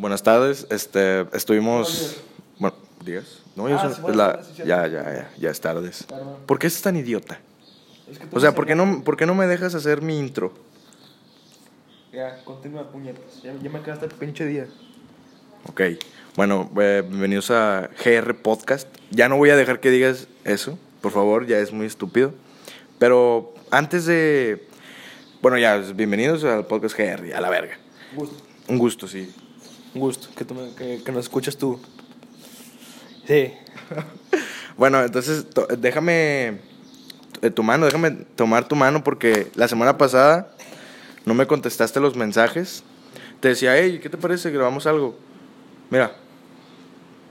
Buenas tardes. Este, estuvimos. Bueno, días. No, ya, Ah, son- sí, bueno, la- sí, sí, ya, ya, ya, ya es tardes. ¿Por qué es tan idiota? Es que tú O sea, ¿por qué no, por qué no me dejas hacer mi intro? Ya, continúa, puñetas. Ya, ya me quedaste el pinche día. Ok. Bueno, eh, bienvenidos a GR Podcast. Ya no voy a dejar que digas eso, por favor, ya es muy estúpido. Pero antes de. Bueno, ya, bienvenidos al podcast GR, a la verga. Gusto. Un gusto, sí. Un gusto que, tú me- que, que nos escuches tú. Sí. Bueno, entonces to- déjame eh, tu mano, déjame tomar tu mano porque la semana pasada no me contestaste los mensajes. Te decía, hey, ¿qué te parece? Grabamos algo. Mira,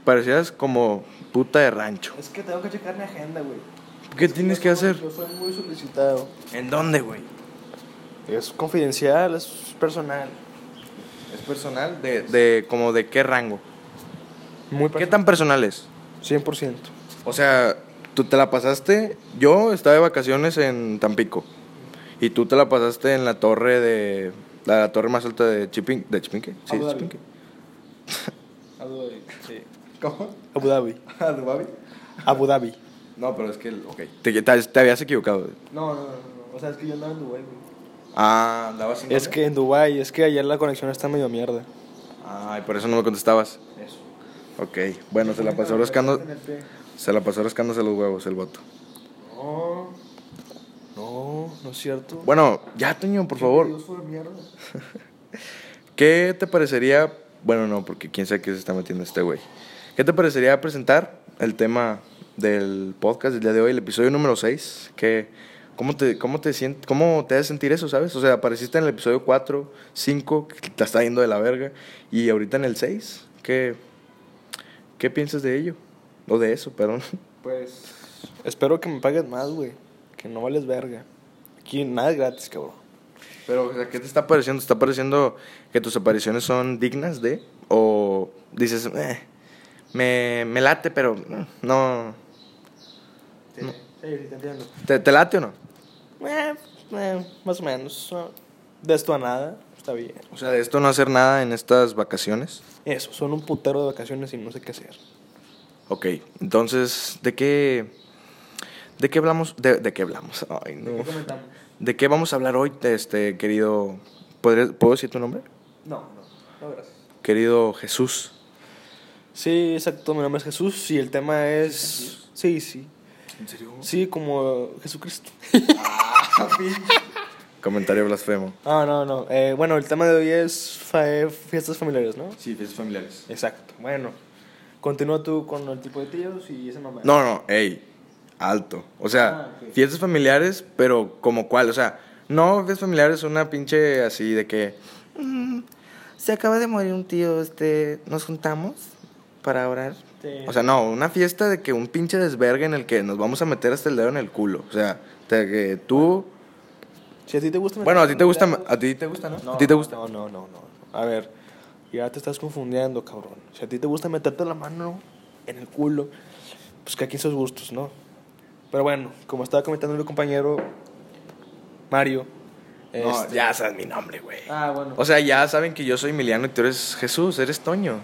parecías como puta de rancho. Es que tengo que checar mi agenda, güey. ¿Qué Es tienes que hacer? Yo soy muy solicitado. ¿En dónde, güey? Es confidencial, es personal. Es personal. ¿De, de como de qué rango? Muy ¿Qué tan personal es? 100%. O sea, tú te la pasaste. Yo estaba de vacaciones en Tampico. Y tú te la pasaste en la torre de. La torre más alta de Chipinque. ¿De Chipinque? Sí, Abu Dhabi. Chipinque. Abu Dhabi. Sí. ¿Cómo? Abu Dhabi. ¿Abu Dhabi? Abu Dhabi. No, pero es que. Ok. Te, te, te habías equivocado. No, no, no, no. O sea, es que yo andaba en Dubai, güey. Ah, andabas sin Es que en Dubai, es que ayer la conexión está medio mierda. Ay, por eso no me contestabas. Eso. Ok. Bueno, se la pasó rascando. Se la pasó rascándose los huevos el voto. No. No, no es cierto. Bueno, ya, Toño, por favor. ¿Qué te parecería? Bueno, no, porque quién sabe qué se está metiendo este güey. ¿Qué te parecería presentar el tema del podcast del día de hoy, el episodio número 6? Que, ¿cómo, te, cómo, te sient- ¿Cómo te hace sentir eso, sabes? O sea, apareciste en el episodio 4, 5, que te está yendo de la verga, y ahorita en el 6. ¿Qué, qué piensas de ello? O de eso, perdón. Pues. Espero que me pagues más, güey. Que no vales verga. Aquí nada es gratis, cabrón. Pero, o sea, ¿qué te está pareciendo? ¿Te está pareciendo que tus apariciones son dignas de? ¿O dices, eh, me, me late, pero mm, no... Sí, sí, sí, te entiendo. ¿Te, te late o no? Eh, eh, más o menos. no. De esto a nada, está bien. O sea, de esto no hacer nada en estas vacaciones. Eso, son un putero de vacaciones y no sé qué hacer. Ok, entonces, ¿de qué, de qué hablamos? ¿De, de qué hablamos? Ay, no. comentamos? ¿De qué vamos a hablar hoy, este querido... ¿podré- ¿Puedo decir tu nombre? No, no, no, gracias. Querido Jesús. Sí, exacto, mi nombre es Jesús y el tema es... Sí, sí. ¿En serio? Sí, como Jesucristo. Comentario blasfemo. Ah, no, no. Eh, bueno, el tema de hoy es fa- fiestas familiares, ¿no? Sí, fiestas familiares. Exacto. Bueno, continúa tú con el tipo de tíos y esa mamá. No, no, ey, alto. O sea, Ah, fiestas familiares, pero como cuál, o sea, no fiestas familiares una pinche así de que "Mm, se acaba de morir un tío, este, nos juntamos para orar. Sí. O sea, no, una fiesta de que un pinche desvergue en el que nos vamos a meter hasta el dedo en el culo. O sea, de que tú Si a ti te gusta... Bueno, a ti te gusta, a ti te gusta, ¿no? No, a ti te gusta. No, no, no, no. A ver, ya te estás confundiendo, cabrón. Si a ti te gusta meterte la mano en el culo, pues que aquí sus gustos, ¿no? Pero bueno, como estaba comentando mi compañero Mario. No, este- ya sabes mi nombre, güey. Ah, bueno. O sea, ya saben que yo soy Emiliano y tú eres Jesús, eres Toño.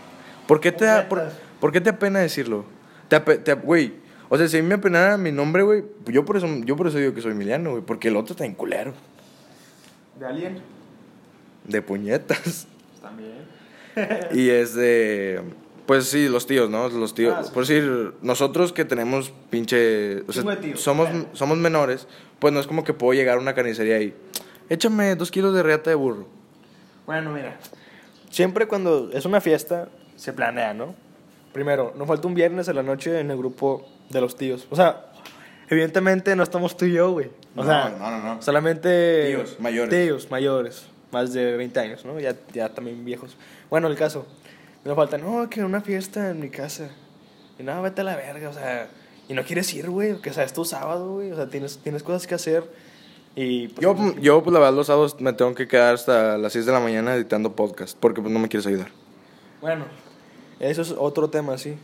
¿Por qué te da, por. Por qué te apena decirlo? Te te ap- güey, o sea, si a mí me apenara mi nombre, güey, yo por eso yo por eso digo que soy Emiliano, güey, porque el otro está en culero, ¿De alguien? de puñetas. También. y es de pues sí, los tíos, ¿no? Los tíos, Ah, sí. por decir, nosotros que tenemos pinche, o sea, somos somos menores, pues no es como que puedo llegar a una carnicería y échame dos kilos de reata de burro. Bueno, mira. Siempre cuando es una fiesta, se planea, ¿no? Primero, nos falta un viernes a la noche en el grupo de los tíos. O sea, evidentemente no estamos tú y yo, güey. O No, sea, no, no, no. solamente... Tíos mayores. Tíos mayores, más de 20 años, ¿no? Ya, ya también viejos. Bueno, el caso. Nos falta, no, que una fiesta en mi casa. Y nada, vete a la verga, o sea... Y no quieres ir, güey, porque, o sea, es tu sábado, güey. O sea, tienes, tienes cosas que hacer. Y... pues, Yo, yo, pues la verdad, los sábados me tengo que quedar hasta las 6 de la mañana editando podcast, porque pues no me quieres ayudar. Bueno, eso es otro tema, sí.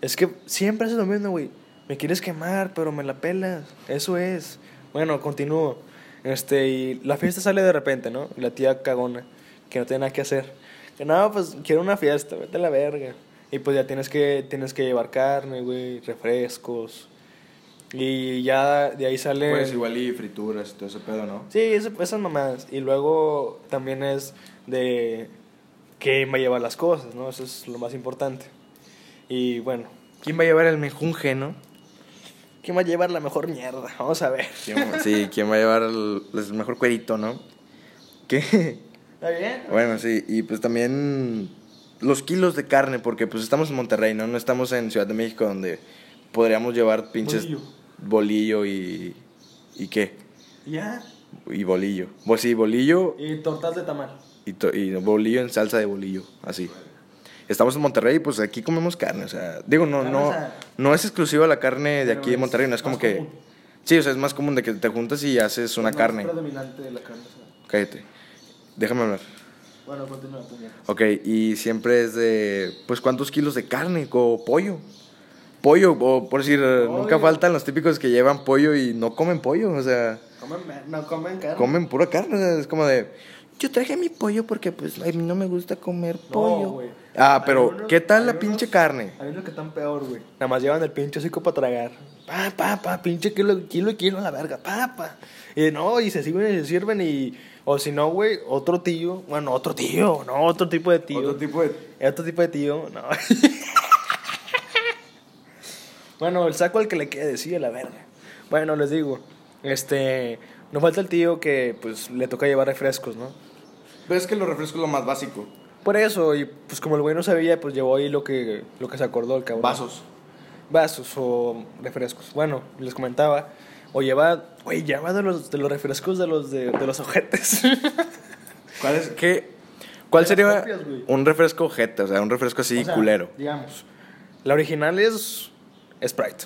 Es que siempre haces lo mismo, güey. Me quieres quemar, pero me la pelas. Eso es. Bueno, continúo. Este, y la fiesta sale de repente, ¿no? Y la tía cagona, que no tiene nada que hacer. Que no, pues quiero una fiesta, vete a la verga. Y pues ya tienes que, tienes que llevar carne, güey, refrescos. Y ya de ahí sale... Pues igual y frituras y todo ese pedo, ¿no? Sí, eso- esas mamadas. Y luego también es de quién va a llevar las cosas, ¿no? Eso es lo más importante. Y bueno, ¿Quién va a llevar el mejunje, no? ¿quién va a llevar la mejor mierda? Vamos a ver. ¿Quién- sí, ¿quién va a llevar el, el mejor cuerito, no? ¿Qué? ¿Está bien? Bueno, sí, y pues también los kilos de carne, porque pues estamos en Monterrey, ¿no? No estamos en Ciudad de México donde podríamos llevar pinches Bolillo. bolillo y... ¿Y qué? Ya. Y bolillo. Pues sí, bolillo Y tortas de tamal. Y, y bolillo en salsa de bolillo, así. Estamos en Monterrey, pues aquí comemos carne, o sea, digo, no, no, no es exclusiva la carne de aquí de Monterrey, no es como que... Sí, o sea, es más común de que te juntas y haces una carne. predominante de la carne. Cállate, déjame hablar. Bueno, continúa. Ok, y siempre es de, pues, ¿cuántos kilos de carne o pollo? Pollo, o por decir, nunca faltan los típicos que llevan pollo y no comen pollo, o sea, Comen, no comen carne. comen pura carne, o sea, es como de, yo traje mi pollo porque, pues, a mí no me gusta comer No, pollo. güey. ah, pero, unos- ¿qué tal la pinche unos- carne? Hay unos que están peor, güey. Nada más llevan el pinche hocico para tragar. Pa, pa, pa, pinche kilo, kilo y kilo a la verga. Pa, pa. Y no, y se sirven y se sirven y... O si no, güey, otro tío. Bueno, otro tío, no, otro tipo de tío. Otro tipo de... Otro tipo de tío, no. bueno, el saco al que le quede, decide la verga. Bueno, les digo, este, no falta el tío que pues le toca llevar refrescos, ¿no? Pero es que los refrescos es lo más básico. Por eso, y pues como el güey no sabía, pues llevó ahí lo que, lo que se acordó el cabrón. Vasos. Vasos o refrescos. Bueno, les comentaba, o lleva, güey, lleva de los, de los refrescos de los, de, de los ojetes. ¿Cuál es? ¿Qué? ¿Cuál sería copias, un refresco jeta? O sea, un refresco así O sea, culero. Digamos, la original es Sprite.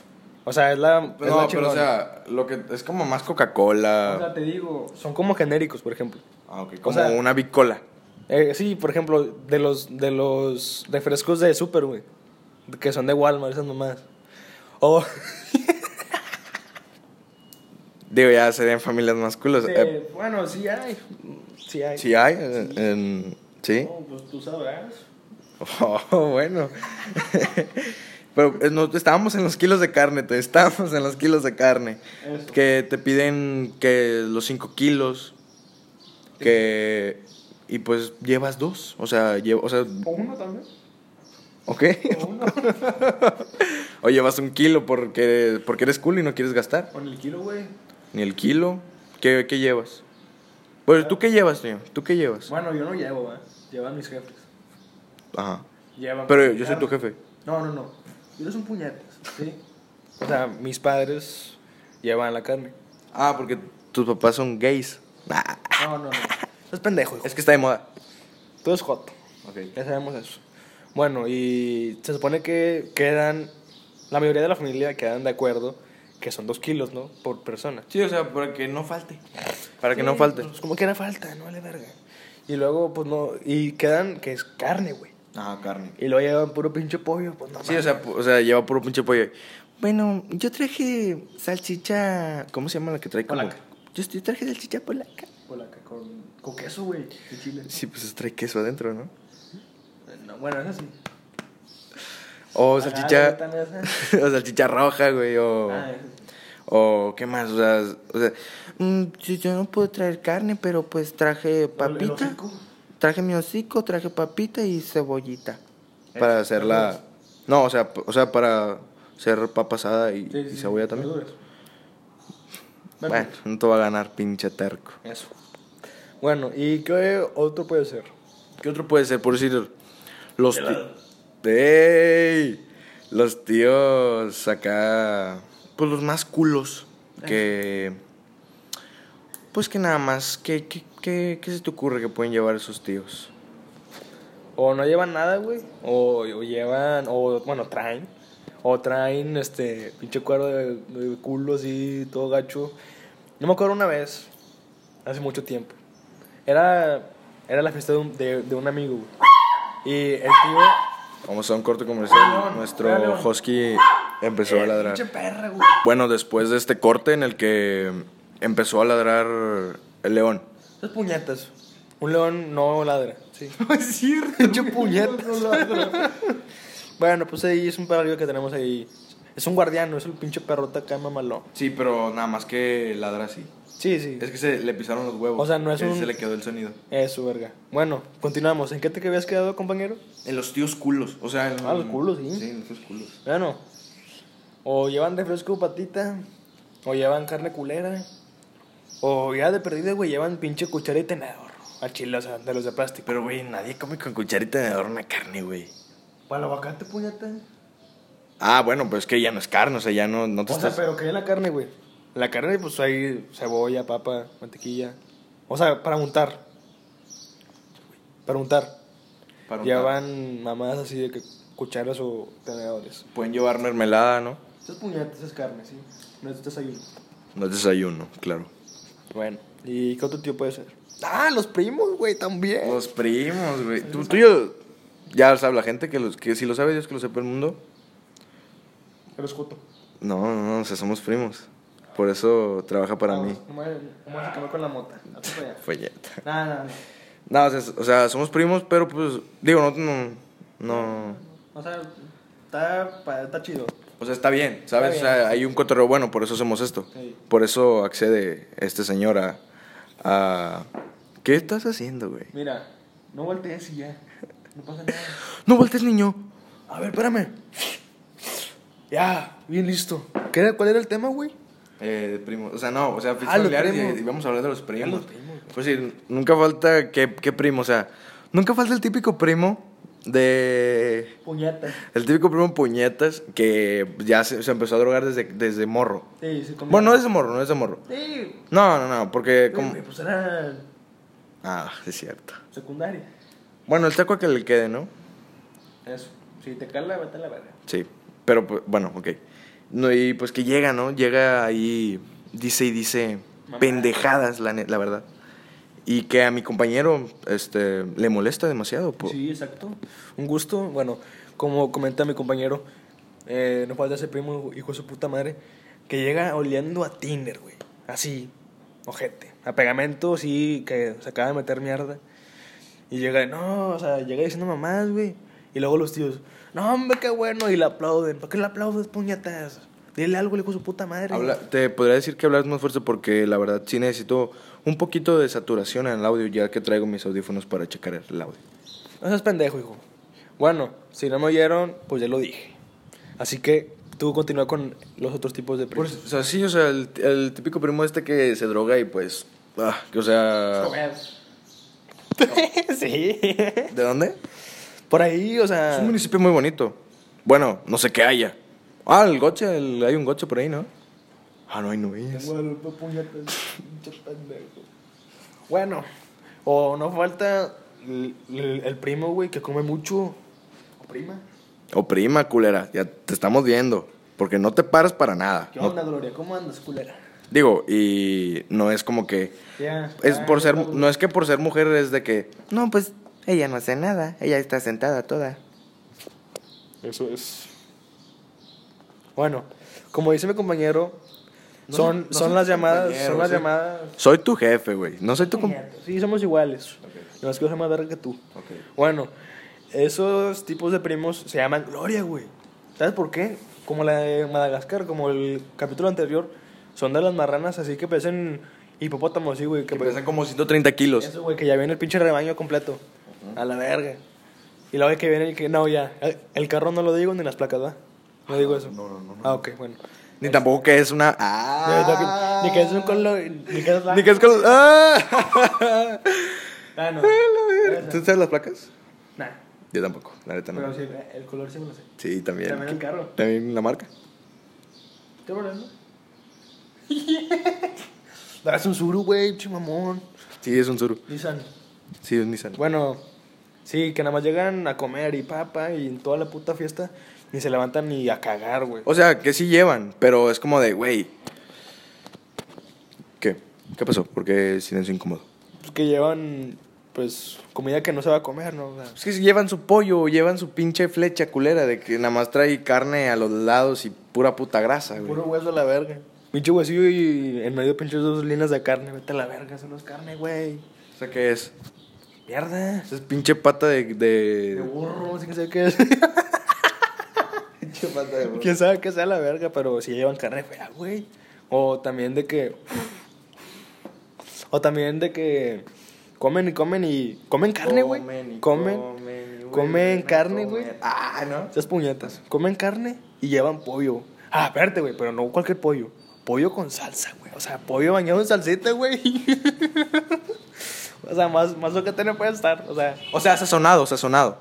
O sea, es la. es la No, pero o sea, lo que es como más Coca-Cola. O sea, te digo, son como genéricos, por ejemplo. Ah, ok, como sea- una bicola. Eh, sí, por ejemplo, de los, de los refrescos de Super, güey. Que son de Walmart, esas nomás. O. Digo, ya serían familias más culos. Eh, bueno, sí hay. Sí hay. sí hay, eh, en- sí. No, pues tú sabrás. Oh, bueno. Pero eh, no, estábamos en los kilos de carne, te estábamos en los kilos de carne. Eso. Que te piden que los 5 kilos. Que. Y pues llevas dos. O sea, llevo, o sea, O uno también. ¿ok? O uno. o llevas un kilo porque, porque eres cool y no quieres gastar. Con el kilo, güey. Ni el kilo. ¿Qué, qué llevas? Bueno, ¿tú qué llevas, tío? ¿Tú qué llevas? Bueno, yo no llevo, ¿va? Llevan mis jefes. Ajá. Llevan. Pero yo soy tu jefe. No, no, no. Ellos son puñetas, ¿sí? O sea, mis padres llevan la carne. Ah, porque tus papás son gays. Nah, No, no, no. Es pendejo, hijo. es que está de moda. Todo es joto. Ya sabemos eso. Bueno, y se supone que quedan. La mayoría de la familia quedan de acuerdo que son dos kilos, ¿no? Por persona. Sí, o sea, para que no falte. Para que no Sí, falte. Pues como que era falta, no vale verga. Y luego, pues no. Y quedan que es carne, güey. Ah, carne. Y luego llevan puro pinche pollo, pues no. Sí, o sea, o sea, lleva puro pinche pollo. Bueno, yo traje salchicha. ¿Cómo se llama la que trae? Polaca. Yo, yo traje salchicha polaca. Polaca con, con queso, güey. De chile. Sí, pues trae queso adentro, ¿no? No, bueno, es así. O salchicha. o salchicha roja, güey. O. Ah, O qué más, o sea, o sea mm, yo, no puedo traer carne, pero pues traje el papita. Traje mi hocico, traje papita y cebollita. Para hacerla. No, o sea, o sea, para hacer papa asada y, Sí, y cebolla sí, también. Bueno, no te va a ganar, pinche terco. Eso. Bueno, ¿y qué otro puede ser? ¿Qué otro puede ser? Por decir, los tíos. ¡Ey! Los tíos acá. Pues los más culos. Que. Pues que nada más. ¿Qué, qué, qué, qué se te ocurre que pueden llevar esos tíos? O no llevan nada, güey. O, o llevan, o bueno, traen. O traen este pinche cuero de, de culo así, todo gacho. No me acuerdo una vez, hace mucho tiempo. Era, era la fiesta de un, de, de un amigo, güey. Y el tío. Vamos a un corte comercial. Nuestro husky empezó a Eh, ladrar. Pinche perra, güey. Bueno, después de este corte en el que empezó a ladrar el león. Esas puñetas. Un león no ladra, sí. es cierto. Pinche puñeta. bueno, pues ahí es un perro que tenemos ahí. Es un guardiano, es el pinche perrota acá mamalón. Sí, pero nada más que ladra así. Sí, sí. Es que se le pisaron los huevos. O sea, no es un- Se le quedó el sonido. Eso, verga. Bueno, continuamos. ¿En qué te habías quedado, compañero? En los tíos culos. O sea, en Ah, los culos, sí. Sí, en los tíos culos. Bueno, o llevan refresco patita, o llevan carne culera, o ya de perdida, güey, llevan pinche cuchara y tenedor. Al chile, o sea, de los de plástico. Pero, güey, nadie come con cucharita de una carne, güey. Para el aguacate, puñeta. Ah, bueno, pues que ya no es carne, o sea, ya no, no te O sea, pero que en la carne, güey. La carne, pues hay cebolla, papa, mantequilla. O sea, para untar. Para untar. para untar. Llevan mamadas así de que cucharas o tenedores. Pueden llevar mermelada, ¿no? Esas puñetas es carne, sí. No es desayuno. No es desayuno, claro. Bueno. ¿Y qué otro tío puede ser? Ah, los primos, güey, también. Los primos, güey. Tú, tú y yo... Ya sabe la gente que, los, que si lo sabe Dios que lo sepa el mundo. El escuto. No, no, no, o sea, somos primos. Por eso trabaja para mí. ¿Cómo se con la mota? Folleta. No, no, no. No, o sea, o sea, somos primos, pero pues, digo, no, no, no, O sea, está, pa- está chido. O sea, está bien, ¿sabes? Está O sea, hay un cotorreo bueno, por eso hacemos esto. Sí. Por eso accede este señor a, a... ¿Qué estás haciendo, güey? Mira, no voltees y ya. No pasa nada. No voltees, niño. A ver, espérame. Ya, bien listo. ¿Qué era- ¿Cuál era el tema, güey? Eh, primos, o sea, no, o sea, Ah, familiares primos. y, y vamos a hablar de los primos. los primos. Pues sí, nunca falta, ¿qué, qué primo? O sea, nunca falta el típico primo de... Puñeta. El típico primo puñetas que ya se, se empezó a drogar desde, desde morro. Sí, sí, como- Bueno, no desde morro, no desde morro. Sí. No, no, no, porque Como... Pues era Ah, es cierto. secundaria. Bueno, el taco a que le quede, ¿no? Eso. Si te cala, vete a la verga. Sí, pero pues, bueno, ok. No, y pues que llega, ¿no? Llega ahí, dice y dice Mamá. pendejadas, la, la verdad. Y que a mi compañero este, le molesta demasiado. po- Sí, exacto. Un gusto. Bueno, como comenta mi compañero, eh, no falta ese primo, hijo de su puta madre, que llega oliendo a Tinder, güey. Así, ojete. A pegamento, sí, que se acaba de meter mierda. Y llega, no, o sea, llega diciendo mamás, güey. Y luego los tíos, no, hombre, qué bueno. Y le aplauden. ¿Por qué le aplaudes, puñetas? Dile algo, hijo de su puta madre. Habla- te podría decir que hablas más fuerte porque la verdad sí necesito un poquito de saturación en el audio ya que traigo mis audífonos para checar el audio. No seas pendejo, hijo. Bueno, si no me oyeron, pues ya lo dije. Así que tú continúa con los otros tipos de primos. Pues, o sea, sí, o sea, el, el típico primo este que se droga y pues... ah, que, o sea... sí. ¿De dónde? Por ahí, o Es sea. un municipio muy bonito. Bueno, no sé qué haya. Ah, el goche, el- hay un goche por ahí, ¿no? Ah, no, hay no es. Bueno, o no falta el, el- el primo, güey, que come mucho. O prima. O prima, culera, ya te estamos viendo. Porque no te paras para nada. ¿Qué No- onda, Gloria? ¿Cómo andas, culera? digo, y no es como que... Ya. Es por ser, no es que por ser mujer es de que... No, pues ella no hace nada, ella está sentada toda. Eso es. Bueno, como dice mi compañero, No son, soy- no son las llamadas. Son las soy- llamadas. Soy tu jefe, güey. No soy tu compañero. Sí, somos iguales. No es que yo soy más verga que tú. Bueno, esos tipos de primos se llaman Gloria, güey. ¿Sabes por qué? Como la de Madagascar, como el capítulo anterior, son de las marranas así que parecen hipopótamos, sí, güey. Que Que pesan como 130 kilos. Eso, güey, que ya viene el pinche rebaño completo. A la verga. Y luego que viene el que, no, ya. El, el carro no lo digo ni las placas, ¿va? No digo eso. no, no, no, no. Ah, ok, bueno. Ni tampoco que es una... Ni- ¡Ah! Ni que es un color. Ni que es Ni que es con... ¡Ah! Ah, no. ¿Tú sabes las placas? Nah. Yo tampoco, la neta no. Pero sí, el color sí me lo sé. Sí, también. También el carro. También la marca. ¿Qué problema? Es un suru, güey, chimamón. Sí, es un Zuru. Nissan. Sí, es Nissan. Bueno, sí, que nada más llegan a comer y papa y en toda la puta fiesta ni se levantan ni a cagar, güey. O sea, que sí llevan, pero es como de, güey. ¿Qué? ¿Qué pasó? ¿Por qué silencio incómodo? Pues que llevan, pues, comida que no se va a comer, ¿no? O sea, Es que llevan su pollo, llevan su pinche flecha culera de que nada más trae carne a los lados y pura puta grasa, güey. puro hueso a la verga. Pinche huesillo y en medio pinches dos líneas de carne. Vete a la verga, eso no es carne, güey. O sea, ¿qué es? Mierda. Esa es pinche pata de. De de... burro, no sé qué es. Pinche pata de burro. Quién sabe qué sea la verga, pero si llevan carne fea, güey. O también de que. O también de que. Comen y comen y. Comen carne, güey. Comen. comen, comen carne, güey. Ah, ¿no? Esas puñetas. Comen carne y llevan pollo. Ah, espérate, güey, pero no cualquier pollo. Pollo con salsa, güey. O sea, pollo bañado en salsita, güey. o sea, más, más lo que tiene puede estar. O sea, O sea, sazonado, sazonado.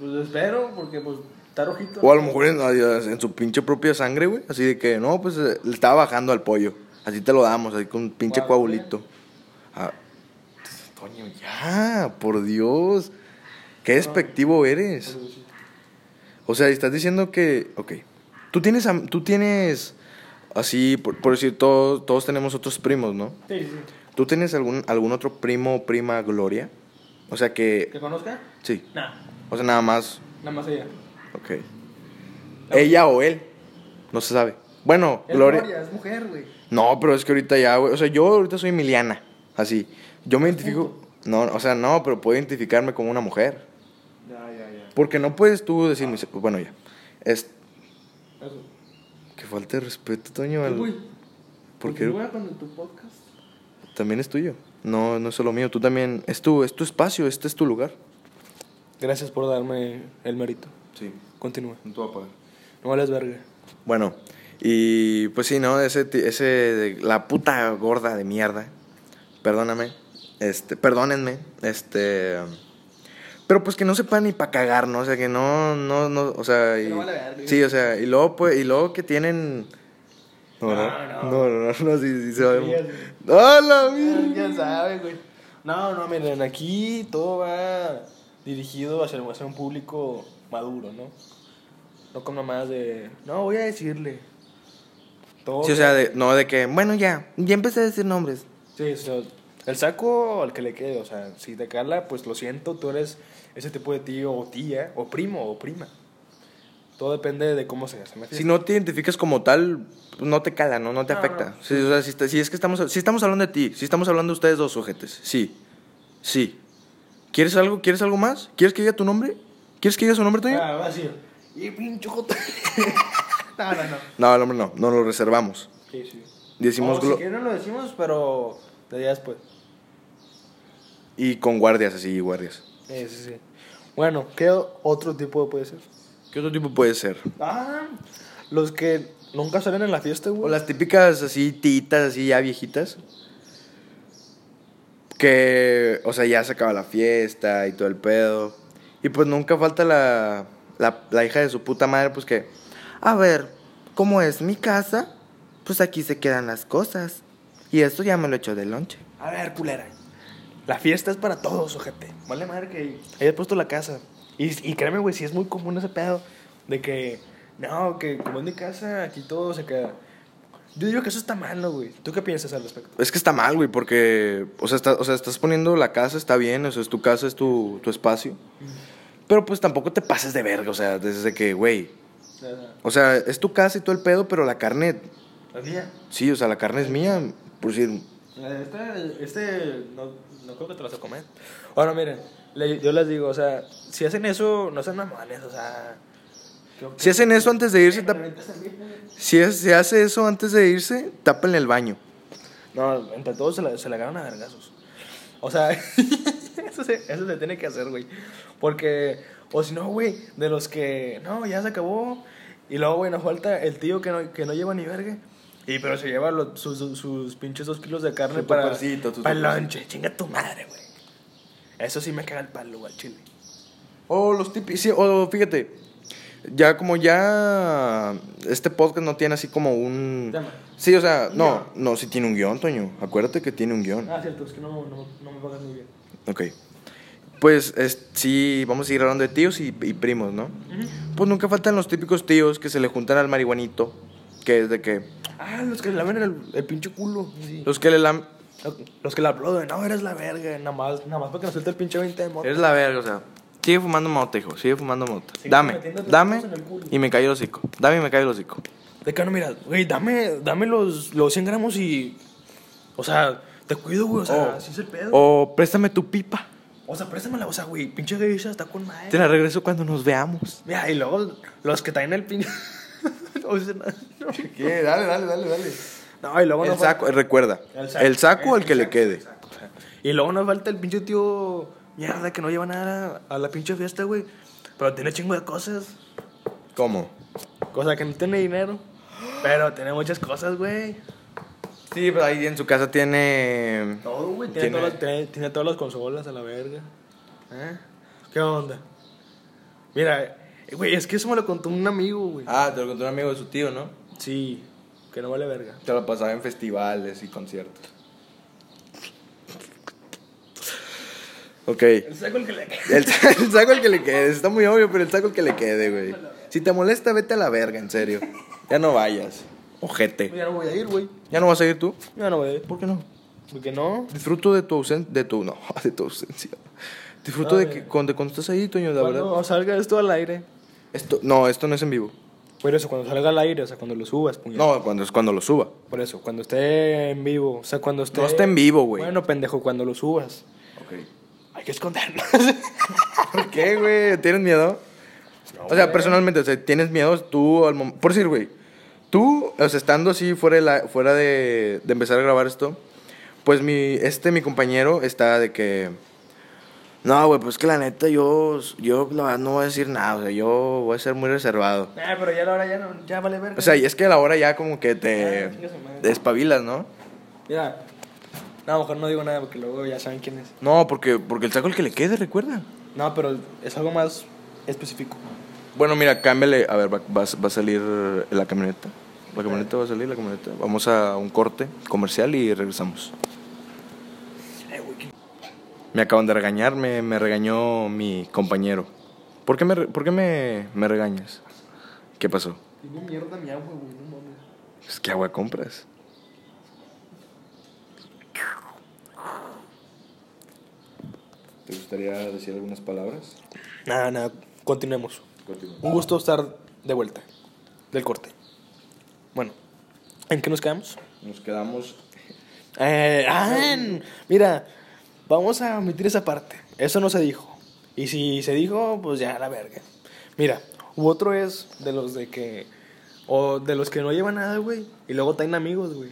pues espero, porque pues está rojito. O a lo mejor en, en su pinche propia sangre, güey. Así de que, no, pues eh, le estaba bajando al pollo. Así te lo damos, así con un pinche Guau, coagulito. Ah, Toño, ya, por Dios. Qué despectivo eres. O sea, estás diciendo que. Ok. Tú tienes. Tú tienes. Así, por, por decir, todos, todos tenemos otros primos, ¿no? Sí, sí. ¿Tú tienes algún, algún otro primo o prima Gloria? O sea que. ¿Que conozca? Sí. Nah, O sea, nada más. nada más ella. Ok. Ella o él. No se sabe. Bueno, Es Gloria. Gloria, es mujer, güey. No, pero es que ahorita ya, güey. O sea, yo ahorita soy Emiliana. Así. Yo me identifico. No, o sea, no, pero puedo identificarme como una mujer. Ya, ya, ya. Porque no puedes tú decirme. Bueno, ya. Es. Eso. Que falta de respeto, Toño. al- Güey, ¿Por qué? continúa con tu podcast. También es tuyo. No, no es solo mío. Tú también. Es tu, es tu espacio. Este es tu lugar. Gracias por darme el mérito. Sí. Continúa. No te voy a pagar. No vales verga. Bueno, y pues sí, ¿no? Ese, ti- ese, de- la puta gorda de mierda. Perdóname. Este, perdónenme. Este. Pero pues que no sepa ni para cagar, ¿no? O sea, que no, no, no, o sea. y- no vale verga. sí, o sea, y luego, pues, y luego que tienen. No, no, No, no, no. no, no, no, sí, sí sabemos. Sí, ¡Hola, Ya sabe, güey. No, no, miren, aquí todo va dirigido hacia, hacia un público maduro, ¿no? No como más de, no, voy a decirle. Todo Sí, o sea, de, no de que, bueno, ya, ya empecé a decir nombres. Sí, o sea, el saco al que le quede, o sea, si te cala, pues lo siento, tú eres ese tipo de tío o tía, o primo o prima. Todo depende de cómo seas. ¿me Si no te identificas como tal, no te cala, ¿no? No te No, afecta. no. Sí, o sea, si es que estamos, si estamos hablando de ti, si estamos hablando de ustedes dos sujetes, sí. Sí. ¿Quieres algo? ¿Quieres algo más? ¿Quieres que diga tu nombre? ¿Quieres que diga su nombre tuyo? Ah, sí. Y pinche jota. no, no, no. No, el nombre no, no lo reservamos. Sí, sí. Decimos O si quieren lo decimos, pero de día después. y con guardias así, guardias. Sí, sí, sí. Bueno, ¿qué otro tipo puede ser? ¿Qué otro tipo puede ser? Ah, los que nunca salen en la fiesta, güey. O las típicas así titas, así ya viejitas. Que, o sea, ya se acaba la fiesta y todo el pedo. Y pues nunca falta la, la, la hija de su puta madre, pues que, a ver, ¿cómo es mi casa? Pues aquí se quedan las cosas. Y esto ya me lo echo de lonche. A ver, culera. La fiesta es para todos, ojete. Vale madre que hayas puesto la casa. Y, y créeme, güey, si es muy común ese pedo de que, no, que como es mi casa, aquí todo se queda. Yo digo que eso está malo, güey. ¿Tú qué piensas al respecto? Es que está mal, güey, porque, o sea, está- o sea, estás poniendo la casa, está bien, o sea, es tu casa, es tu, tu espacio. Pero pues tampoco te pases de verga, o sea, desde que, güey, o sea, es tu casa y todo el pedo, pero la carne, La mía. sí, o sea, la carne es mía, por decir, Este, este no, no creo que te lo vas a comer. Ahora, miren, le- yo les digo, o sea, si hacen eso, no sean mamones, o sea. si hacen eso antes de irse, tap- si es- se hace eso antes de irse, tápenle el baño. No, entre todos se la, se la agarran a vergazos. O sea, eso, se, eso se tiene que hacer, güey. Porque, o si no, güey, de los que, no, ya se acabó. Y luego, güey, nos falta el tío que no, que no lleva ni verga. Y pero se lleva los- sus, sus, sus pinches dos kilos de carne para, para el lonche. Chinga tu madre, güey. Eso sí me caga el palo, güey, chile. O los típicos, sí, o fíjate, ya como ya este podcast no tiene así como un... Tema. Sí, o sea, no, no, sí tiene un guion, Toño. Acuérdate que tiene un guion. Ah, cierto, es que no, no, no me pagan muy bien. Ok. Pues es, sí, vamos a seguir hablando de tíos y, y primos, ¿no? Pues nunca faltan los típicos tíos que se le juntan al marihuanito, que es de que Ah, los que le lamen el, el pinche culo. Sí. los que le lam... Los que le aplauden, no, eres la verga. Nada más, nada más para que nos suelte el pinche 20 de moto. Eres la verga, o sea, sigue fumando mota, hijo, sigue fumando mota. Sigue Dame, dame el y me cae el hocico. Dame y me cae el hocico. De que no, mira, güey, dame, dame los, los 100 gramos y. O sea, te cuido, güey, o sea, O- así es el pedo. O préstame tu pipa. O sea, préstamela, o sea, güey, pinche geisha está con madre. Te la regreso cuando nos veamos. Mira, y luego los que traen el pinche. no, sé nada, no. ¿Qué? Dale, dale, dale, dale. No, y luego El nos saco, recuerda. El saco al que le quede. Y luego nos falta el pinche tío mierda que no lleva nada a la pinche fiesta, güey. Pero tiene chingo de cosas. ¿Cómo? Cosa que no tiene dinero. Pero tiene muchas cosas, güey. Sí, pero ahí en su casa tiene. Todo, güey. Tiene, las- tiene- tiene todas las consolas a la verga. ¿Eh? ¿Qué onda? Mira, güey, es que eso me lo contó un amigo, güey. Ah, te lo contó un amigo de su tío, ¿no? Sí, que no vale verga. Te lo pasaba en festivales y conciertos. Ok. El saco el que le El, sa- el saco el que le quede. Está muy obvio, pero el saco el que le quede, güey. Si te molesta, vete a la verga, en serio. Ya no vayas. Ojete. Ya no voy a ir, güey. ¿Ya no vas a ir tú? Ya no voy a ir. ¿Por qué no? ¿Por qué no? Disfruto de tu ausencia. De tu. No, de tu ausencia. Disfruto No, de de- que cuando, cuando estás ahí, Toño, la verdad. Cuando salga esto al aire. Esto, no, esto no es en vivo. Por eso, cuando salga al aire, o sea, cuando lo subas, puñet. No, cuando es cuando lo suba. Por eso, cuando esté en vivo, o sea, cuando esté... No está en vivo, güey. Bueno, pendejo, cuando lo subas. Ok. Hay que escondernos. ¿Por qué, güey? ¿Tienes miedo? o sea, personalmente, o sea, ¿tienes miedo tú al momento? Por decir, güey, tú, o sea, estando así fuera de, la, fuera de, de empezar a grabar esto, pues mi, este, mi compañero está de que... No, güey, pues que la neta yo, yo la verdad no voy a decir nada, o sea, yo voy a ser muy reservado. Ah, pero ya la hora ya no, ya vale verga. O sea, y es que a la hora ya como que te Ah, despabilas, ¿no? Mira, no, mejor no digo nada porque luego ya saben quién es. No, porque, porque el saco el que le quede, recuerda. No, pero es algo más específico. Bueno, mira, cámbiale. A ver, va, va- va a salir la camioneta. La camioneta va a salir, la camioneta. Vamos a un corte comercial y regresamos. Me acaban de regañar, me, me regañó mi compañero. ¿Por qué, me, por qué me, me regañas? ¿Qué pasó? Tengo mierda mi agua, güey, no mames. Es que agua compras. ¿Te gustaría decir algunas palabras? Nada, nada, continuemos. Un gusto estar de vuelta del corte. Bueno, ¿en qué nos quedamos? Nos quedamos. Eh, ah, en- mira, vamos a omitir esa parte. Eso no se dijo. Y si se dijo, pues ya la verga. Mira, u otro es de los de que. O de los que no llevan nada, güey. Y luego traen amigos, güey.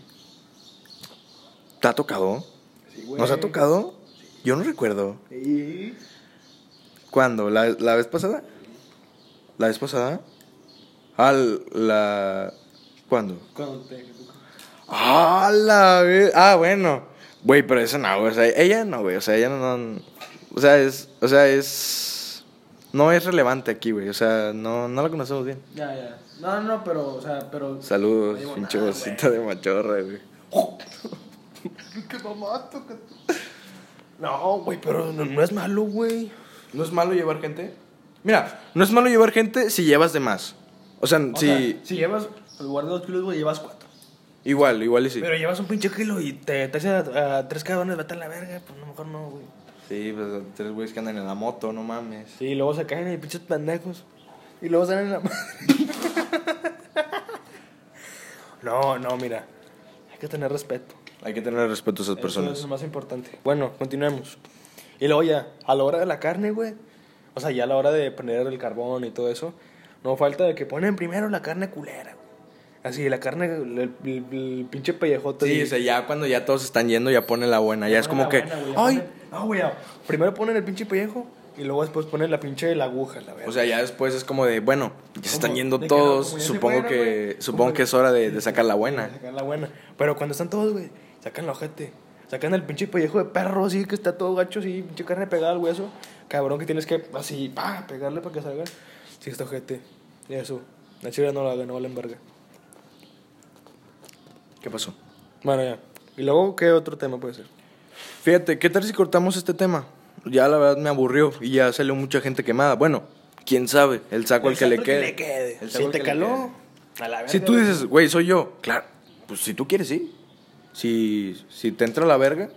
¿Te ha tocado? Sí, güey. ¿Nos ha tocado? Yo no recuerdo. Sí. ¿Cuándo? ¿La, la vez pasada? ¿La vez pasada? Ah, la... ¿Cuándo? Cuando te. Ah, la vez... Ah, bueno. Güey, pero eso no, güey. O sea, ella no, güey. O sea, ella no, no... O sea, es... O sea, es... No es relevante aquí, güey. O sea, no, no la conocemos bien. Ya, ya. No, no, pero, o sea, pero. Saludos, pinche vocita de machorra, güey. ¡Qué mamato! No, güey, pero no, no es malo, güey. ¿No es malo llevar gente? Mira, no es malo llevar gente si llevas de más. O sea, O si... sea, si llevas, en lugar de dos kilos, güey, llevas cuatro. Igual, igual y sí. Pero llevas un pinche kilo y te traes a, a tres cabrones, vete a la verga, pues a lo mejor no, güey. Sí, pues tres güeyes que andan en la moto, no mames. Sí, y luego se caen y pinches pendejos. Y luego salen en la no, no, mira. Hay que tener respeto. Hay que tener respeto a esas Eso personas. es lo más importante. Bueno, continuemos. Y luego ya, a la hora de la carne, güey. O sea, ya a la hora de poner el carbón y todo eso. No falta de que ponen primero la carne culera, güey. Así, la carne, el, el- el pinche pellejote. Sí, de- o sea, ya cuando ya todos están yendo, ya pone la buena. Ya es Ponen como que, buena, ya ay. ponen- No, güey, ya. Primero ponen el pinche pellejo y luego después ponen la pinche la aguja, la verdad. O sea, ya después es como de, bueno, ya se están yendo de que no, todos. ya supongo fueron, que güey. supongo que es hora de, de sacar la buena. Sacan la buena. Pero cuando están todos, güey, sacan la ojete. Sacan el pinche pellejo de perro, así que está todo gacho, así, pinche carne pegada al hueso. Cabrón, que tienes que, así, pa, pegarle para que salga. Sí, está ojete. Y eso. La chile no la hagan, no valen verga. ¿Qué pasó? Bueno, ya. ¿Y luego qué otro tema puede ser? Fíjate, ¿qué tal si cortamos este tema? Ya la verdad me aburrió y ya salió mucha gente quemada. Bueno, quién sabe, el saco al que le quede. El saco Si al te que le caló, quede. a la verga. Si tú dices, güey, soy yo, claro, pues si tú quieres, sí. Si, si te entra la verga,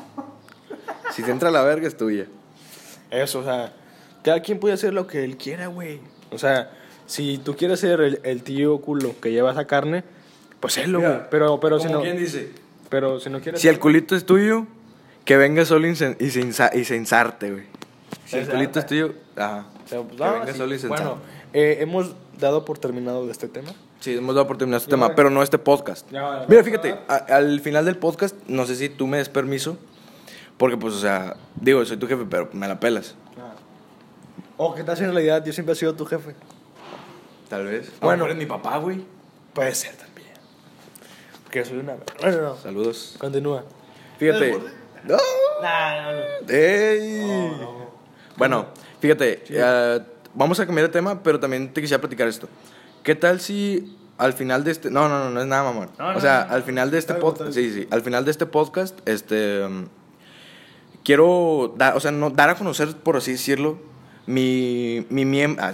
si te entra la verga es tuya. Eso, o sea, cada quien puede hacer lo que él quiera, güey. O sea, si tú quieres ser el, el tío culo que lleva esa carne, pues hazlo, güey. Pero, pero si no, quien dice, pero si no quieres... si el culito es tuyo Que venga solo y se, y se, insa- y se insarte, güey. Si el culito es tuyo, ajá. O sea, pues, que no, venga sí. solo y se Bueno, eh, hemos dado por terminado de este tema. Sí, hemos dado por terminar este Ya, tema, pero no este podcast. Ya, vale. Mira, fíjate, a- al final del podcast, no sé si tú me des permiso, porque pues, o sea, digo, soy tu jefe, pero me la pelas. O que tal en realidad yo siempre he sido tu jefe. Tal vez. Bueno. Eres mi papá, güey. Puede ser también. Porque soy una... Bueno, no. Saludos. Continúa. Fíjate. ¡No! Nah, no, no. ¡Ey! Bueno, fíjate, eh, vamos a cambiar de tema, pero también te quisiera platicar esto. ¿Qué tal si al final de este... No, no, no, no es nada, mamón. No, o sea, no, al final de este podcast... Sí, sí, al final de este podcast, este... um, quiero dar, o sea, no, dar a conocer, por así decirlo, mi, mi miembro... Ah,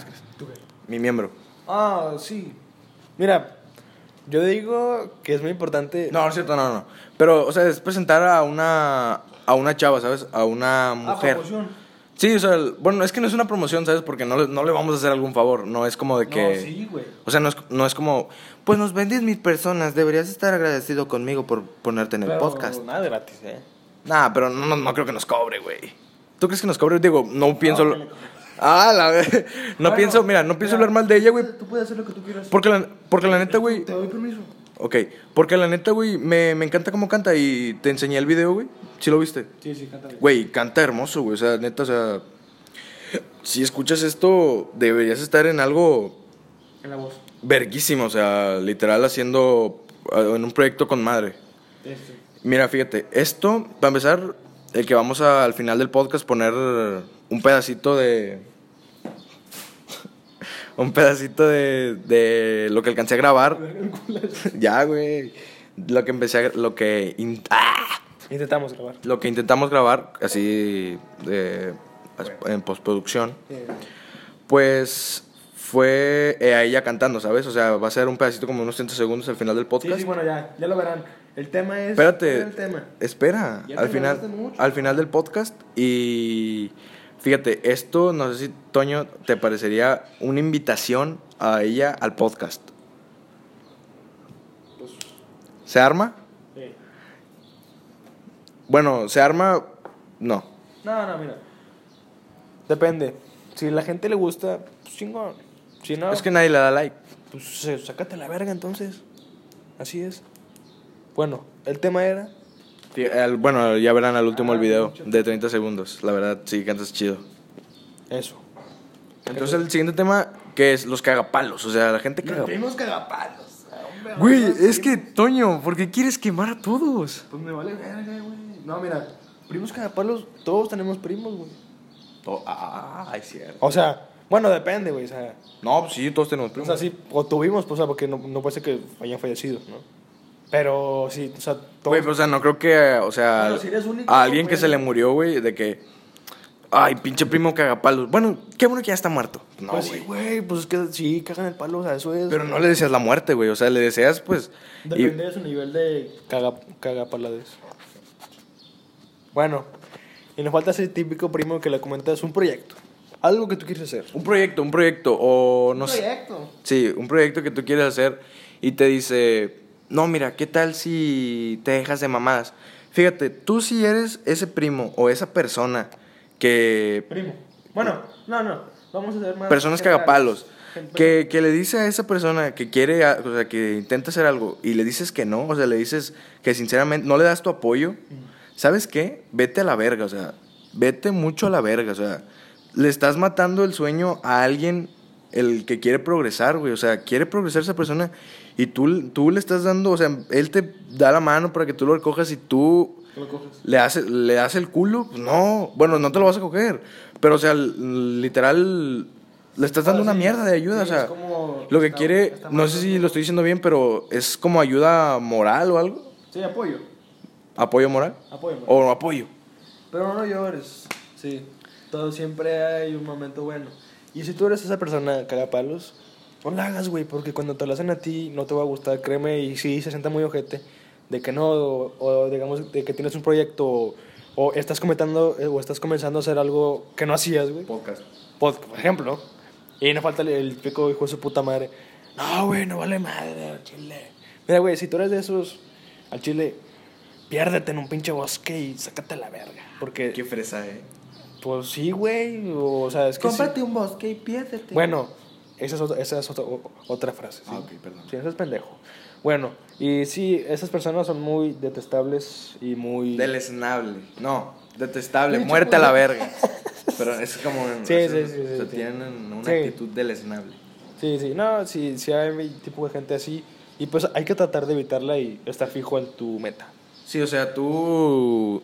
mi miembro. Ah, sí. Mira, yo digo que es muy importante... No, no es cierto, no, no. Pero, o sea, es presentar a una... A una chava, ¿sabes? A una Ah, mujer. promoción. Sí, o sea, el- bueno, es que no es una promoción, ¿sabes? Porque no, le- no le vamos a hacer algún favor. No es como de que. No, sí, güey. O sea, no es, no es como. Pues nos ven 10 mil personas, deberías estar agradecido conmigo por ponerte en el Pero podcast. Nada gratis, ¿eh? Nah, pero no, no, no creo que nos cobre, güey. ¿Tú crees que nos cobre? Digo, no pienso. No, lo-. Ah, la vez. No Bueno, pienso, mira, no pienso mira, hablar mal de ella, güey. Tú puedes hacer lo que tú quieras. Porque la, porque la neta, güey. Te doy permiso. Ok, porque la neta, güey, me, me encanta cómo canta y te enseñé el video, güey. ¿Sí lo viste? Sí, sí, cántale. Güey, canta hermoso, güey. O sea, neta, o sea. Si escuchas esto, deberías estar en algo En la voz. verguísimo. O sea, literal haciendo. En un proyecto con madre. Este. Mira, fíjate, esto, para empezar, el que vamos a, al final del podcast poner un pedacito de. Un pedacito de, de lo que alcancé a grabar. ya, güey. Lo que empecé a. Lo que. in- ¡Ah! Intentamos grabar. Lo que intentamos grabar, así de, en postproducción, pues fue eh, a ella cantando, ¿sabes? O sea, va a ser un pedacito como unos 30 segundos al final del podcast. sí, bueno, ya, ya lo verán. El tema es. Espérate, ¿cuál es El tema. espera, Ya al final, mucho. al final del podcast y fíjate, esto no sé si Toño te parecería una invitación a ella al podcast. Pues, ¿Se arma? sí. Bueno, se arma, no. No, no, mira. Depende. Si la gente le gusta, pues chingón. Si no, Es que nadie le da like. pues eh, sácate la verga entonces. Así es. Bueno, el tema era. El- bueno, ya verán al último Ah, el video mucho. de 30 segundos. La verdad, sí, cantas chido. Eso. Entonces, el siguiente tema, que es los cagapalos. O sea, la gente caga. primos cagapalos. Güey, es que, Toño, ¿por qué quieres quemar a todos? Pues me vale verga, güey. No, mira, primos cagapalos, todos tenemos primos, güey. ah, es cierto. O sea, bueno, depende, güey. O sea, No, pues sí, todos tenemos o primos. sea, sí, o tuvimos, pues, o sea, porque no, no puede ser que hayan fallecido, ¿no? Pero sí, o sea, todos. Güey, pues, o sea, no creo que, o sea, Bueno, si eres único, a alguien que se le murió, güey, de que, ay, pinche primo cagapalos. Bueno, qué bueno que ya está muerto. No, pues güey. sí, güey, pues es que sí, cagan el palo, o sea, eso es. Pero no le deseas la muerte, güey. O sea, le deseas, pues. y- Depende de su nivel de caga, cagapalades. Bueno, y nos falta ese típico primo que le comentas un proyecto. Algo que tú quieres hacer. un proyecto, un proyecto, o no sé. proyecto. Sí, un proyecto que tú quieres hacer y te dice, no, mira, ¿qué tal si te dejas de mamadas? Fíjate, tú si eres ese primo o esa persona que... Primo. Bueno, no, no. Vamos a hacer más. Personas cagapalos. Que, que le dice a esa persona que quiere, o sea, que intenta hacer algo y le dices que no, o sea, le dices que sinceramente no le das tu apoyo, ¿sabes qué? Vete a la verga, o sea, vete mucho a la verga, o sea, le estás matando el sueño a alguien, el que quiere progresar, güey, o sea, quiere progresar esa persona y tú, tú le estás dando, o sea, él te da la mano para que tú lo recojas y tú lo coges. le hace, le das el culo, pues no, bueno, no te lo vas a coger, pero o sea, literal, le estás dando Ahora una sí, mierda de ayuda, sí, o sea, como- lo que está- quiere, está no sé si lo estoy diciendo bien, pero es como ayuda moral o algo, Sí, apoyo. apoyo moral, Apoyo. o apoyo. Pero no llores. Sí. Todo siempre hay un momento bueno. Y si tú eres esa persona cagapalos, no la hagas, güey, porque cuando te lo hacen a ti no te va a gustar, créeme, y sí se sienta muy ojete de que no, o, o digamos de que tienes un proyecto o, o estás comentando eh, o estás comenzando a hacer algo que no hacías, güey. Podcast. Pod- por ejemplo. Y no falta el, el pico hijo de su puta madre. No, güey, no vale madre, chile. Mira, güey, si tú eres de esos al chile, piérdete en un pinche bosque y sácate a la verga. Porque, Qué fresa, eh. pues sí, güey. O sea, es que. sí. un bosque y piérdete. Bueno, esa es, otra, esa es otra, frase. ¿sí? Ah, ok, perdón. Sí, eso es pendejo. Bueno, y sí, esas personas son muy detestables y muy. Deleznable. No, detestable. Sí, Muerte a la verga. Pero es como. Sí, es- sí, sí, o sea, sí, sí. tienen una Sí. actitud deleznable. Sí, sí, no, sí, sí hay tipo de gente así. Y pues hay que tratar de evitarla y estar fijo en tu meta. Sí, o sea, tú.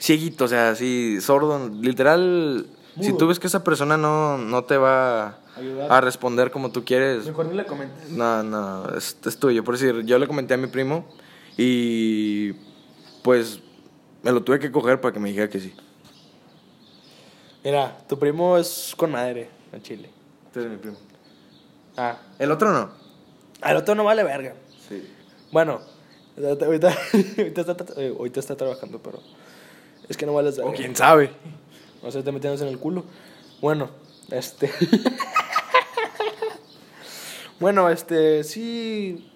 Cieguito, o sea, así, sordo. Literal. Si tú ves que esa persona no, no te va Ayudar. a responder como tú quieres, Mejor ni le comentes. No, no, es, es tuyo. Por decir, yo le comenté a mi primo y pues me lo tuve que coger para que me dijera que sí. Mira, tu primo es con madre en Chile. Es mi primo. Ah, El otro no. al otro no vale verga. Sí. Bueno, ahorita, ahorita, está, eh, ahorita está trabajando, pero es que no vale verga. O quién sabe. No se esté metiéndose en el culo. Bueno, este. bueno, este, sí.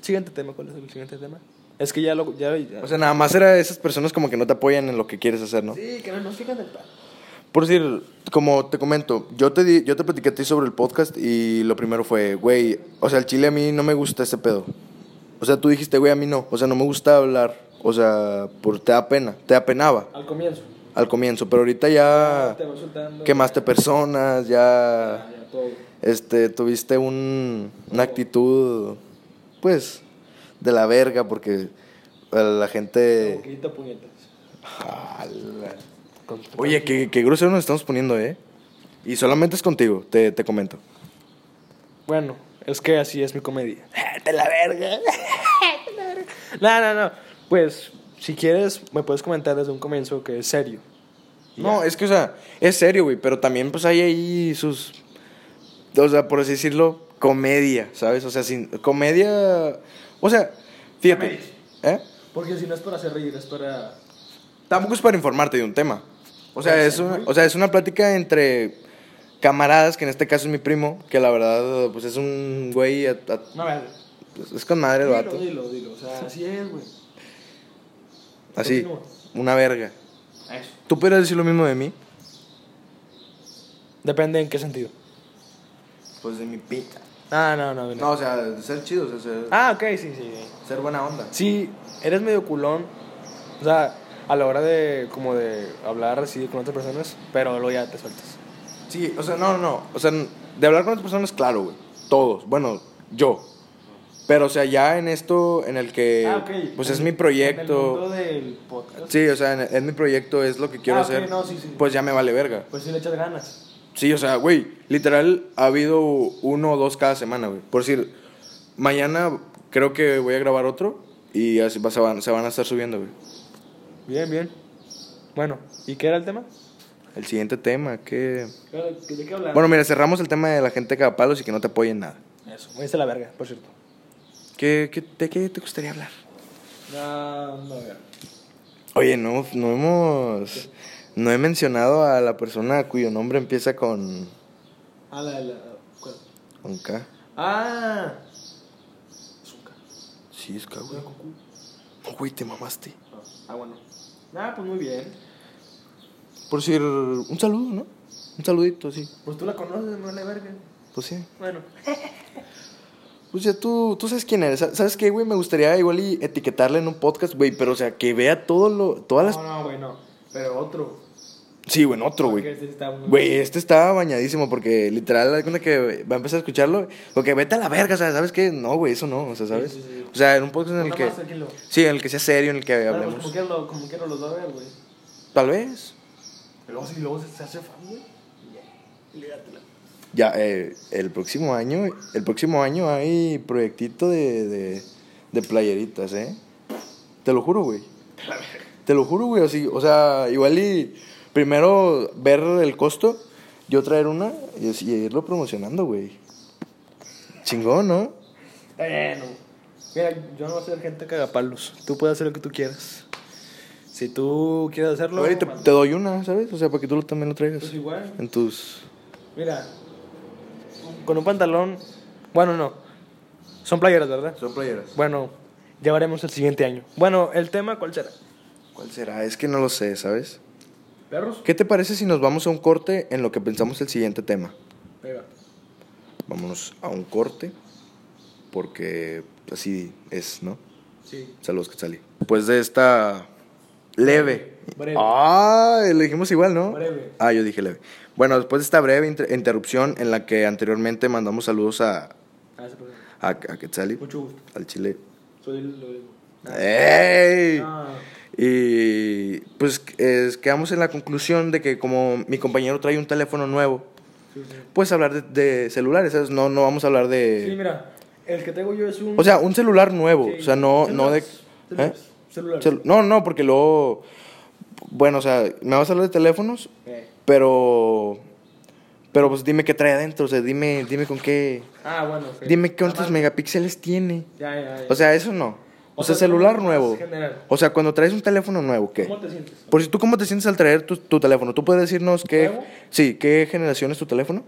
Siguiente tema, ¿cuál es el siguiente tema? Es que ya lo. Ya, ya- O sea, nada más era esas personas como que no te apoyan en lo que quieres hacer, ¿no? sí, que no nos fijan el. Por decir, como te comento, yo te, di, yo te platiqué a ti sobre el podcast y lo primero fue, güey, o sea, el chile a mí no me gusta ese pedo. O sea, tú dijiste, güey, a mí no. O sea, no me gusta hablar. O sea, por, te da pena, te apenaba Al comienzo. Al comienzo. Pero ahorita ya Te vas soltando. quemaste personas, ya... Ya, ya, todo. este, tuviste un, una actitud, pues, de la verga, porque la gente... Boquita, puñetas. Jala. Oye, qué, qué grosero nos estamos poniendo, ¿eh? Y solamente es contigo, te, te comento. Bueno, es que así es mi comedia. ¡Te la verga! ¡Te la verga! No, no, no. Pues, si quieres, me puedes comentar desde un comienzo que es serio. No, ya. es que, o sea, es serio, güey, pero también, pues, hay ahí sus... O sea, por así decirlo, comedia, ¿sabes? O sea, sin... Comedia... O sea, fíjate. ¿Eh? Porque si no es para hacer reír, es para... Tampoco es para informarte de un tema. O sea, es una, o sea, es una plática entre camaradas, que en este caso es mi primo, que la verdad, pues es un güey, a- a- No, ver. pues, es con madre el Dilo, vato. dilo, dilo. O sea, así es, güey. Así, Continúa. una verga. Eso. ¿Tú podrías decir lo mismo de mí? Depende en qué sentido. Pues de mi pita. Ah, no, no, no. No, o sea, de ser chido, o sea, ser, Ah, ok, sí, sí. ser buena onda. Sí, eres medio culón. O sea, a la hora de como de hablar así con otras personas, pero luego ya te sueltas. Sí, o sea, no, no, no. O sea, de hablar con otras personas, claro, güey. Todos. Bueno, yo. Pero, o sea, ya en esto, en el que, ah, ok. pues es mi En el mundo proyecto. del podcast. Sí, o sea, es mi proyecto, es lo que quiero Ah, ok, hacer. no, sí, sí. Pues ya me vale verga. Pues sí le echas ganas. Sí, o sea, güey, literal ha habido uno o dos cada semana, güey. Por decir, mañana creo que voy a grabar otro y así se van, se van a estar subiendo, güey. Bien, bien. Bueno, ¿y qué era el tema? El siguiente tema, que... ¿De qué hablar? Bueno, mira, cerramos el tema de la gente cagapalos y que no te apoyen nada. Eso, me dice la verga, por cierto. ¿Qué, qué, ¿De qué te gustaría hablar? No, no, no. Oye, no, no hemos... No he mencionado a la persona cuyo nombre empieza con... Ah, la, la, ¿cuál? Con K. Ah. Azúcar. Sí, es K, güey. No, güey, te mamaste. Ah, bueno. Ah, pues muy bien. Por decir, un saludo, ¿no? Un saludito, sí. Pues tú la conoces, no la verga. Pues sí. Bueno. Pues ya tú, tú sabes quién eres. ¿Sabes qué, güey? Me gustaría igual y etiquetarle en un podcast, güey. Pero, o sea, que vea todo lo, todas las... No, no, güey, no. Pero otro. Sí, güey, en otro, güey. este muy- Güey, este está bañadísimo porque literal, hay cuenta que va a empezar a escucharlo. Porque vete a la verga, o sea, ¿sabes qué? No, güey, eso no, o sea, ¿sabes? Sí, sí, sí. O sea, en un podcast en el que... tranquilo. Sí, en el que sea serio, en el que Bueno, pues hablemos. como quiera lo, como los va a ver, güey. Tal vez. Pero luego si luego se, hace fan, güey. ya, lígatela. Ya, eh, el próximo año, el próximo año hay proyectito de, de, de playeritas, ¿eh? Te lo juro, güey. Te lo juro, güey, así, o sea, igual y primero ver el costo, yo traer una y, así, irlo promocionando, güey. Chingón, ¿no? Bueno. Mira, yo no voy a ser gente cagapalos. Tú puedes hacer lo que tú quieras. Si tú quieres hacerlo. Te, manda. te doy una, ¿sabes? O sea, para que tú también lo traigas. Pues igual. En tus... Mira, con un pantalón. Bueno, no. Son playeras, ¿verdad? Son playeras. Bueno, llevaremos el siguiente año? Bueno, el tema, ¿cuál será? ¿Cuál será? Es que no lo sé, ¿sabes? ¿Perros? ¿Qué te parece si nos vamos a un corte en lo que pensamos el siguiente tema? Venga. Vámonos a un corte, porque así es, ¿no? Sí. Saludos, Quetzali. Después de esta leve. Breve. Ah, le dijimos igual, ¿no? Breve. Ah, yo dije leve. Bueno, después de esta breve inter- interrupción en la que anteriormente mandamos saludos a, Ah, ese a, a Quetzali, Mucho gusto. al Chile. Soy el... lo mismo. ¡Ey! Ah. Y pues es- quedamos en la conclusión de que como mi compañero trae un teléfono nuevo, Sí, sí. pues hablar de, de celulares, ¿sabes? No, no vamos a hablar de... Sí, mira, el que tengo yo es un... O sea, un celular nuevo, Sí. o sea, no, no de... Celulares. ¿eh? Celulares. Cel- No, no, porque luego... Bueno, o sea, me vas a hablar de teléfonos, Eh. Pero... Pero pues dime qué trae adentro, o sea, dime, dime con qué... Ah, bueno. ok. Dime cuántos megapíxeles tiene. Ya, ya, ya. O sea, eso no. O, O sea, sea, celular nuevo. O sea, cuando traes un teléfono nuevo, ¿qué? ¿Cómo te sientes? Por si tú cómo te sientes al traer tu, tu teléfono, ¿tú puedes decirnos qué... ¿Nuevo? Sí, qué generación es tu teléfono?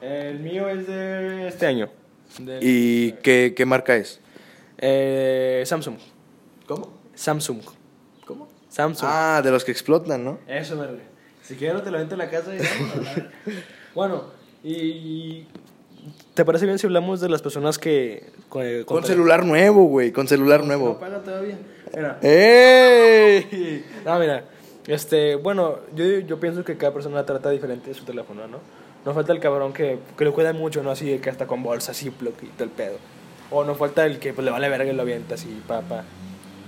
El mío es de este año. Del- ¿Y qué, qué marca es? Eh, Samsung. ¿Cómo? Samsung. ¿Cómo? Samsung. Ah, de los que explotan, ¿no? Eso, verde. Si quieres, te lo vento en la casa y vamos. Bueno, y. ¿Te parece bien si hablamos de las personas que. Con, Con celular nuevo, güey, con celular No nuevo. paga todavía. Mira. ¡Ey! No, mira. Este, bueno, yo, yo pienso que cada persona trata diferente de su teléfono, ¿no? No falta el cabrón que, que lo cuida mucho, ¿no? Así que hasta con bolsa, así, y todo el pedo. O no falta el que pues, le vale verga y lo avienta así, papá.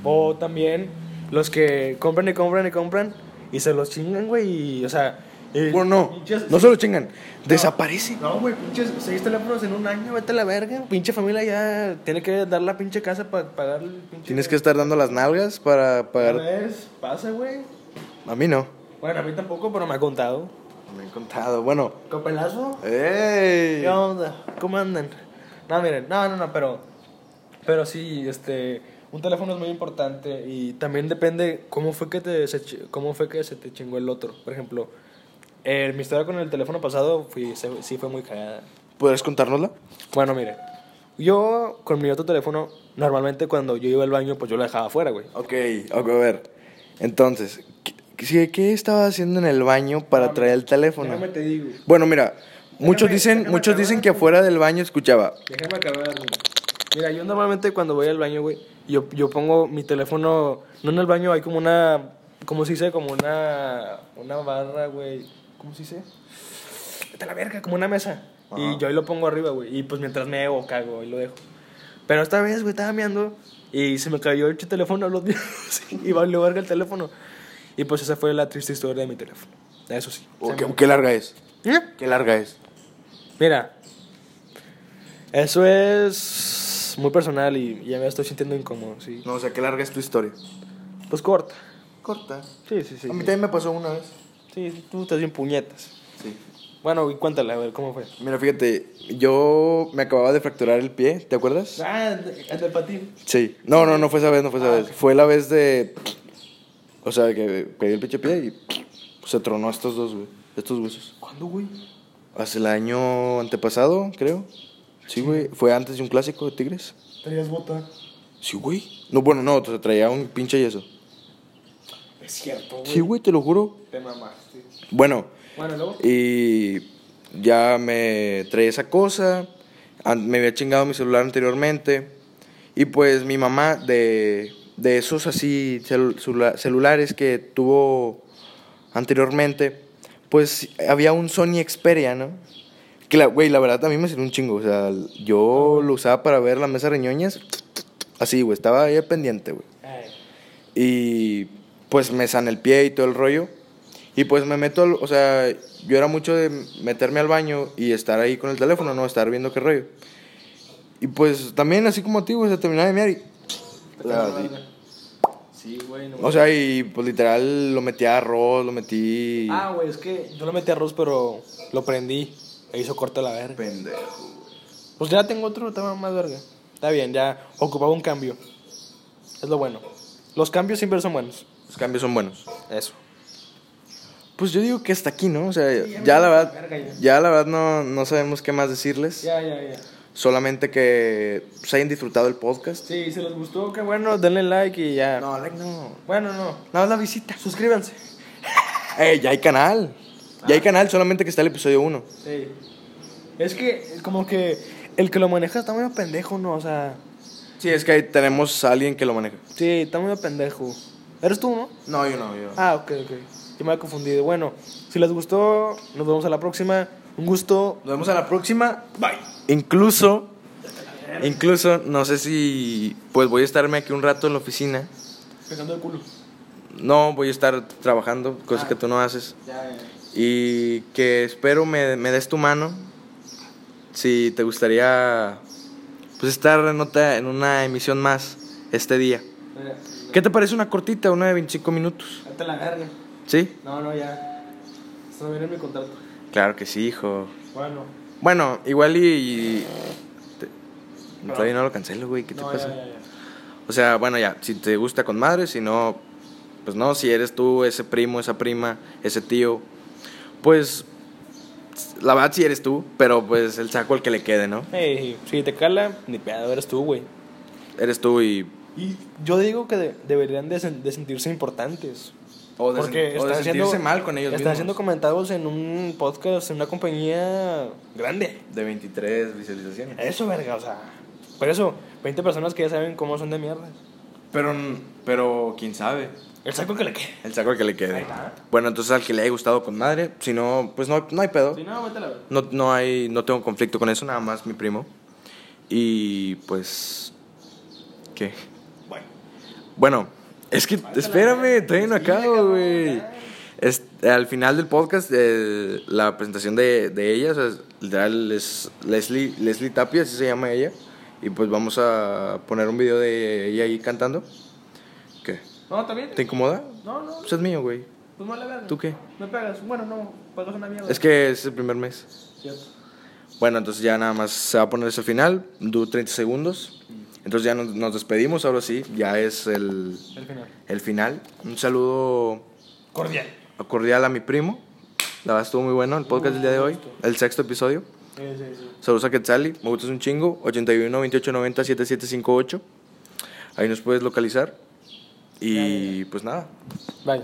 O también los que compran y compran y compran y se los chingan, güey, y, o sea... y- Bueno, no, pinches- no se lo chingan, desaparece. No, güey, pinches seis teléfonos en un año, vete a la verga. Pinche familia ya tiene que dar la pinche casa para pagar el pinche... Tienes que estar dando las nalgas para pagar. ¿Ves? Pasa, güey. A mí no. Bueno, a mí tampoco, pero me ha contado. Me han contado. Bueno, ¿Copelazo? ¡ey! ¿Qué onda? ¿Cómo andan? No, miren, no, no, no, pero. Pero sí, este. Un teléfono es muy importante y también depende cómo fue que te se, cómo fue que se te chingó el otro. Por ejemplo, eh, mi historia con el teléfono pasado fui, se- sí fue muy cagada. ¿Puedes contárnosla? Bueno, mire, yo con mi otro teléfono, normalmente cuando yo iba al baño, pues yo lo dejaba afuera, güey. Ok, ok, a ver. Entonces, ¿qué, qué- estabas haciendo en el baño para traer el teléfono? Déjame te digo. Bueno, mira, muchos dicen, muchos acabar, dicen que afuera del baño escuchaba. Déjame acabar, güey. Mira, yo normalmente cuando voy al baño, güey, yo, yo pongo mi teléfono, no en el baño, hay como una, ¿cómo se dice? Como una, una barra, güey. ¿Cómo se dice? Vete a la verga, como una mesa. Ajá. Y yo ahí lo pongo arriba, güey. Y pues mientras me o cago, ahí lo dejo. Pero esta vez, güey, estaba meando y se me cayó el teléfono a los días y valió verga el teléfono. Y pues esa fue la triste historia de mi teléfono. Eso sí. ¿O Se qué, qué larga es? ¿Eh? ¿Qué larga es? Mira, eso es muy personal y ya me estoy sintiendo incómodo, sí. No, o sea, ¿qué larga es tu historia? Pues corta. Corta. Sí, sí, sí. a mí sí. también me pasó una vez. Sí, tú estás bien puñetas. Sí. Bueno, y cuéntale, a ver, ¿cómo fue? Mira, fíjate, yo me acababa de fracturar el pie, ¿te acuerdas? Ah, el del patín. Sí. No, no, no fue esa vez, no fue esa Ah, vez. Fue la vez de... O sea, que pegué el pinche pie y se tronó estos dos, güey. Estos huesos. ¿Cuándo, güey? Hace el año antepasado, creo. Sí, güey. Fue antes de un clásico de Tigres. Tenías bota. Sí, güey. No, bueno, no, te traía un pinche yeso. Es cierto, güey. Sí, güey, te lo juro. Te mamaste. Bueno, Bueno, luego. y ya me traía esa cosa. Me había chingado mi celular anteriormente. Y pues mi mamá, de, de esos así celu- celula- celulares que tuvo anteriormente, pues había un Sony Xperia, ¿no? Que la, güey, la verdad a mí me sirvió un chingo. O sea, yo lo usaba para ver la mesa reñoñas. Así, güey, estaba ahí pendiente, güey. Y pues me sané el pie y todo el rollo. Y pues me meto, al- o sea, yo era mucho de meterme al baño y estar ahí con el teléfono, no estar viendo qué rollo. Y pues también así como a ti, güey, se terminaba de mear y... a Ah, sí. güey. No O sea, y pues literal lo metí a arroz, lo metí... Ah, güey, es que yo le metí arroz, pero lo prendí. E hizo corta la verga. pendejo. Pues ya tengo otro tema más verga. Está bien, ya ocupaba un cambio. Es lo bueno. Los cambios siempre son buenos. Los cambios son buenos. Eso. Pues yo digo que hasta aquí, ¿no? O sea, Sí, ya la verdad, verga ya. ya la verdad no, no sabemos qué más decirles. Ya, ya, ya. Solamente que se hayan disfrutado el podcast. Sí, si les gustó, qué bueno, denle like y ya. No, like no. Bueno, no. No, la visita. Suscríbanse. Eh, ya hay canal. Ya hay canal, solamente que está el episodio 1. Sí. Es que, como que el que lo maneja está muy pendejo, ¿no? O sea, Sí, es que ahí tenemos a alguien que lo maneja. sí, está muy pendejo. ¿Eres tú, no? No, yo no, yo. Ah, ok, ok. Yo me había confundido. Bueno, si les gustó, nos vemos a la próxima. Un gusto. Nos vemos a la próxima. Bye. Incluso, incluso, no sé si, pues voy a estarme aquí un rato en la oficina. Pegando el culo. No, voy a estar trabajando, cosas Ah. que tú no haces. Ya, Y que espero me, me des tu mano. Si te gustaría, pues estar en, otra, en una emisión más este día. ¿Qué te parece una cortita, una de 25 minutos? Ahí te la verga. ¿Sí? No, no, ya. Esto no viene en mi contrato. Claro que sí, hijo. Bueno. Bueno, igual y... y te- todavía no lo cancelo, güey. ¿Qué te no, pasa? ya, ya, ya. O sea, bueno, ya, si te gusta con madre, si no, pues no, si eres tú, ese primo, esa prima, ese tío, pues la verdad si eres tú, pero pues el saco el que le quede, ¿no? Ey, si te cala, ni pedo, eres tú, güey. Eres tú y... Y yo digo que de- deberían de, sen- de sentirse importantes. O de, Porque o de están sentirse haciendo, mal con ellos Están mismos. haciendo comentarios en un podcast, en una compañía grande. De 23 visualizaciones. Eso, verga, o sea. Por eso, 20 personas que ya saben cómo son de mierda. Pero, pero, quién sabe. El saco que le quede. El saco que le quede. está. Bueno, entonces al que le haya gustado con madre, si no, pues no, no hay pedo. Si no, vete a la verga. No, no hay, no tengo conflicto con eso, nada más mi primo. Y pues, ¿qué? Bueno. Bueno, es que, espérame, todavía no acabo, güey. al final del podcast, eh, la presentación de, de ella, o sea, es- literal, es Leslie, Leslie Tapia, así se llama ella. Y pues vamos a poner un video de ella ahí cantando. No, ¿también? ¿Te incomoda? No, no. Pues es mío, güey. Pues le verga. ¿Tú qué? Me pegas. Bueno, no. Pagas una mierda. Es que es el primer mes. Cierto. Bueno, entonces ya nada más se va a poner eso al final, dura 30 segundos. Entonces ya nos, nos despedimos, ahora sí, ya es el, El final. el final. Un saludo Cordial. cordial a mi primo. La verdad estuvo muy bueno el podcast del día de hoy, el sexto episodio. Sí, sí, sí. Saludos a Quetzali, me gustas un chingo, 81 28 90 7758. Ahí nos puedes localizar. Y pues nada, Bye.